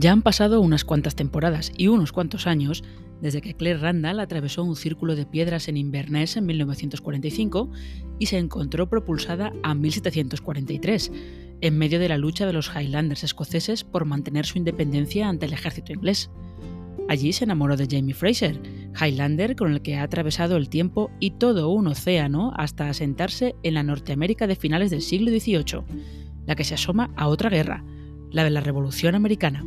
Ya han pasado unas cuantas temporadas y unos cuantos años desde que Claire Randall atravesó un círculo de piedras en Inverness en 1945 y se encontró propulsada a 1743, en medio de la lucha de los Highlanders escoceses por mantener su independencia ante el ejército inglés. Allí se enamoró de Jamie Fraser, Highlander con el que ha atravesado el tiempo y todo un océano hasta asentarse en la Norteamérica de finales del siglo XVIII, la que se asoma a otra guerra, la de la Revolución Americana.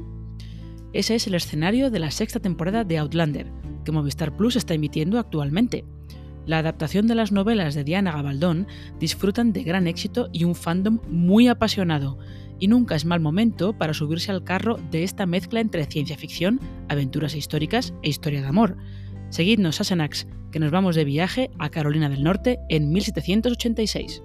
Ese es el escenario de la sexta temporada de Outlander, que Movistar Plus está emitiendo actualmente. La adaptación de las novelas de Diana Gabaldón disfrutan de gran éxito y un fandom muy apasionado, y nunca es mal momento para subirse al carro de esta mezcla entre ciencia ficción, aventuras históricas e historia de amor. Seguidnos a Senax, que nos vamos de viaje a Carolina del Norte en 1786.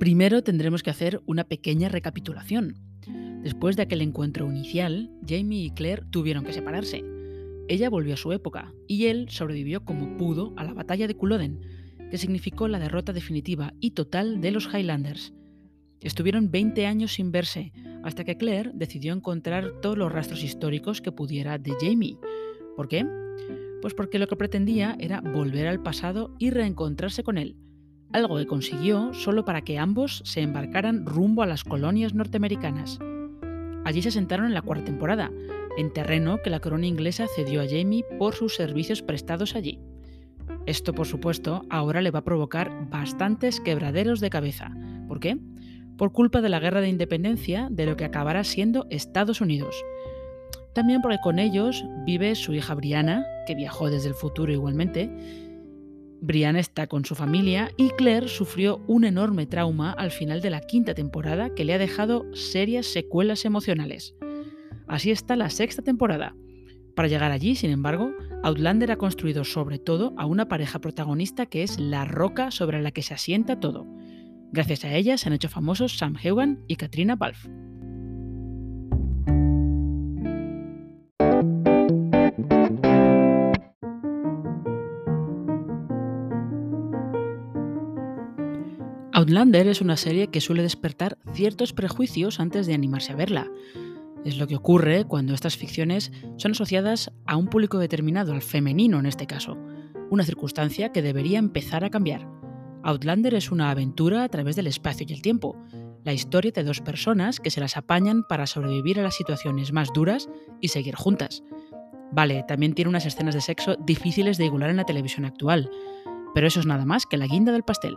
Primero tendremos que hacer una pequeña recapitulación. Después de aquel encuentro inicial, Jamie y Claire tuvieron que separarse. Ella volvió a su época y él sobrevivió como pudo a la batalla de Culloden, que significó la derrota definitiva y total de los Highlanders. Estuvieron 20 años sin verse, hasta que Claire decidió encontrar todos los rastros históricos que pudiera de Jamie. ¿Por qué? Pues porque lo que pretendía era volver al pasado y reencontrarse con él algo que consiguió solo para que ambos se embarcaran rumbo a las colonias norteamericanas. Allí se sentaron en la cuarta temporada, en terreno que la corona inglesa cedió a Jamie por sus servicios prestados allí. Esto, por supuesto, ahora le va a provocar bastantes quebraderos de cabeza. ¿Por qué? Por culpa de la guerra de independencia de lo que acabará siendo Estados Unidos. También porque con ellos vive su hija Brianna, que viajó desde el futuro igualmente, Brian está con su familia y Claire sufrió un enorme trauma al final de la quinta temporada que le ha dejado serias secuelas emocionales. Así está la sexta temporada. Para llegar allí, sin embargo, Outlander ha construido sobre todo a una pareja protagonista que es la roca sobre la que se asienta todo. Gracias a ella se han hecho famosos Sam Heughan y Katrina Balfe. Outlander es una serie que suele despertar ciertos prejuicios antes de animarse a verla. Es lo que ocurre cuando estas ficciones son asociadas a un público determinado, al femenino en este caso, una circunstancia que debería empezar a cambiar. Outlander es una aventura a través del espacio y el tiempo, la historia de dos personas que se las apañan para sobrevivir a las situaciones más duras y seguir juntas. Vale, también tiene unas escenas de sexo difíciles de igualar en la televisión actual, pero eso es nada más que la guinda del pastel.